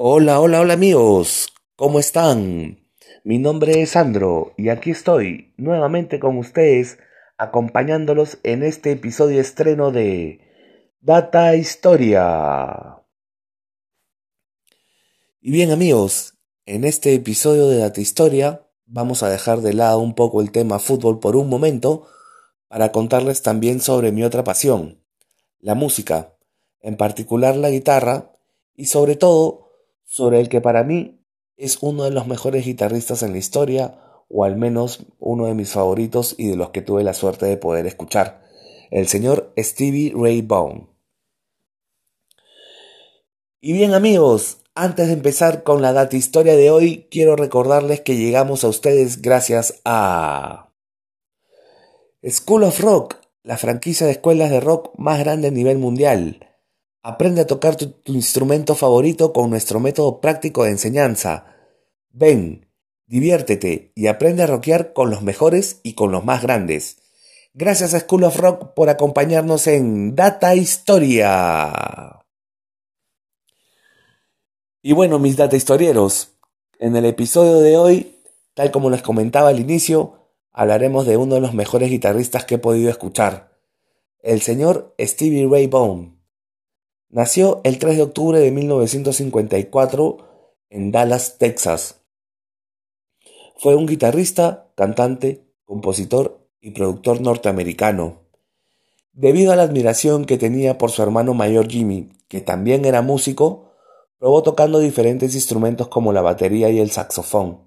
Hola, hola, hola amigos, ¿cómo están? Mi nombre es Sandro y aquí estoy nuevamente con ustedes acompañándolos en este episodio estreno de Data Historia. Y bien amigos, en este episodio de Data Historia vamos a dejar de lado un poco el tema fútbol por un momento para contarles también sobre mi otra pasión, la música, en particular la guitarra y sobre todo sobre el que para mí es uno de los mejores guitarristas en la historia, o al menos uno de mis favoritos y de los que tuve la suerte de poder escuchar, el señor Stevie Ray Vaughan. Y bien amigos, antes de empezar con la data historia de hoy, quiero recordarles que llegamos a ustedes gracias a School of Rock, la franquicia de escuelas de rock más grande a nivel mundial Aprende a tocar tu, instrumento favorito con nuestro método práctico de enseñanza. Ven, diviértete y aprende a rockear con los mejores y con los más grandes. Gracias a School of Rock por acompañarnos en Data Historia. Y bueno, mis data historieros, en el episodio de hoy, tal como les comentaba al inicio, hablaremos de uno de los mejores guitarristas que he podido escuchar, el señor Stevie Ray Vaughan. Nació el 3 de octubre de 1954 en Dallas, Texas. Fue un guitarrista, cantante, compositor y productor norteamericano. Debido a la admiración que tenía por su hermano mayor Jimmy, que también era músico, probó tocando diferentes instrumentos como la batería y el saxofón,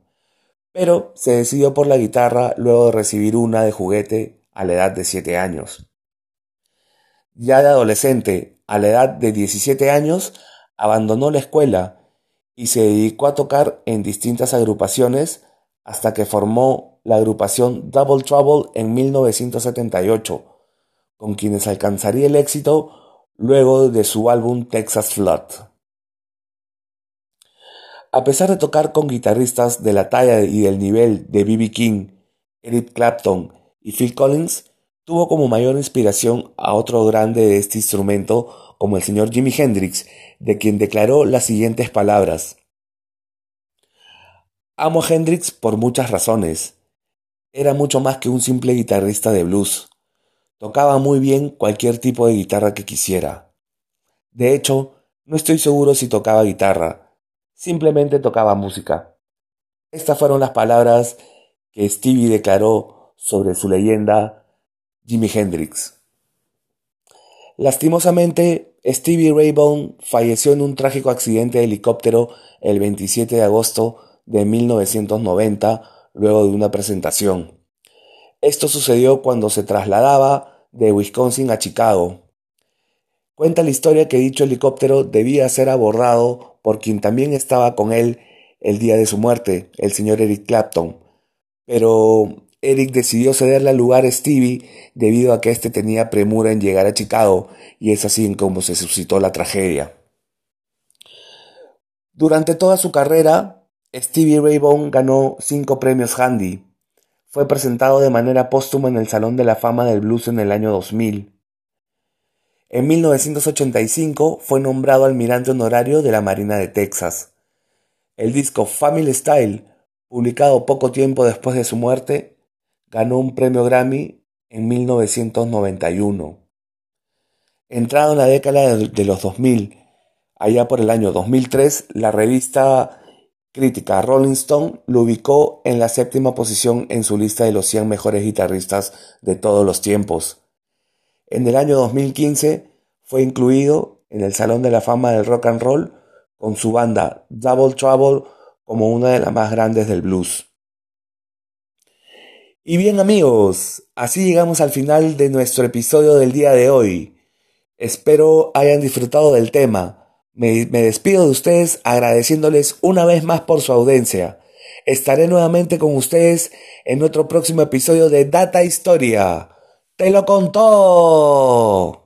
pero se decidió por la guitarra luego de recibir una de juguete a la edad de 7 años. Ya de adolescente, a la edad de 17 años, abandonó la escuela y se dedicó a tocar en distintas agrupaciones hasta que formó la agrupación Double Trouble en 1978, con quienes alcanzaría el éxito luego de su álbum Texas Flood. A pesar de tocar con guitarristas de la talla y del nivel de B.B. King, Eric Clapton y Phil Collins, tuvo como mayor inspiración a otro grande de este instrumento como el señor Jimi Hendrix, de quien declaró las siguientes palabras. Amo Hendrix por muchas razones. Era mucho más que un simple guitarrista de blues. Tocaba muy bien cualquier tipo de guitarra que quisiera. De hecho, no estoy seguro si tocaba guitarra, simplemente tocaba música. Estas fueron las palabras que Stevie declaró sobre su leyenda Jimi Hendrix. Lastimosamente, Stevie Ray Vaughan falleció en un trágico accidente de helicóptero el 27 de agosto de 1990 luego de una presentación. Esto sucedió cuando se trasladaba de Wisconsin a Chicago. Cuenta la historia que dicho helicóptero debía ser abordado por quien también estaba con él el día de su muerte, el señor Eric Clapton, pero Eric decidió cederle al lugar a Stevie debido a que éste tenía premura en llegar a Chicago y es así en como se suscitó la tragedia. Durante toda su carrera, Stevie Ray Vaughan ganó cinco premios Handy. Fue presentado de manera póstuma en el Salón de la Fama del Blues en el año 2000. En 1985 fue nombrado almirante honorario de la Marina de Texas. El disco Family Style, publicado poco tiempo después de su muerte, ganó un premio Grammy en 1991. Entrado en la década de los 2000, allá por el año 2003, la revista crítica Rolling Stone lo ubicó en la séptima posición en su lista de los 100 mejores guitarristas de todos los tiempos. En el año 2015 fue incluido en el Salón de la Fama del Rock and Roll con su banda Double Trouble como una de las más grandes del blues. Y bien amigos, así llegamos al final de nuestro episodio del día de hoy. Espero hayan disfrutado del tema. Me, despido de ustedes agradeciéndoles una vez más por su audiencia. Estaré nuevamente con ustedes en otro próximo episodio de Data Historia. ¡Te lo contó!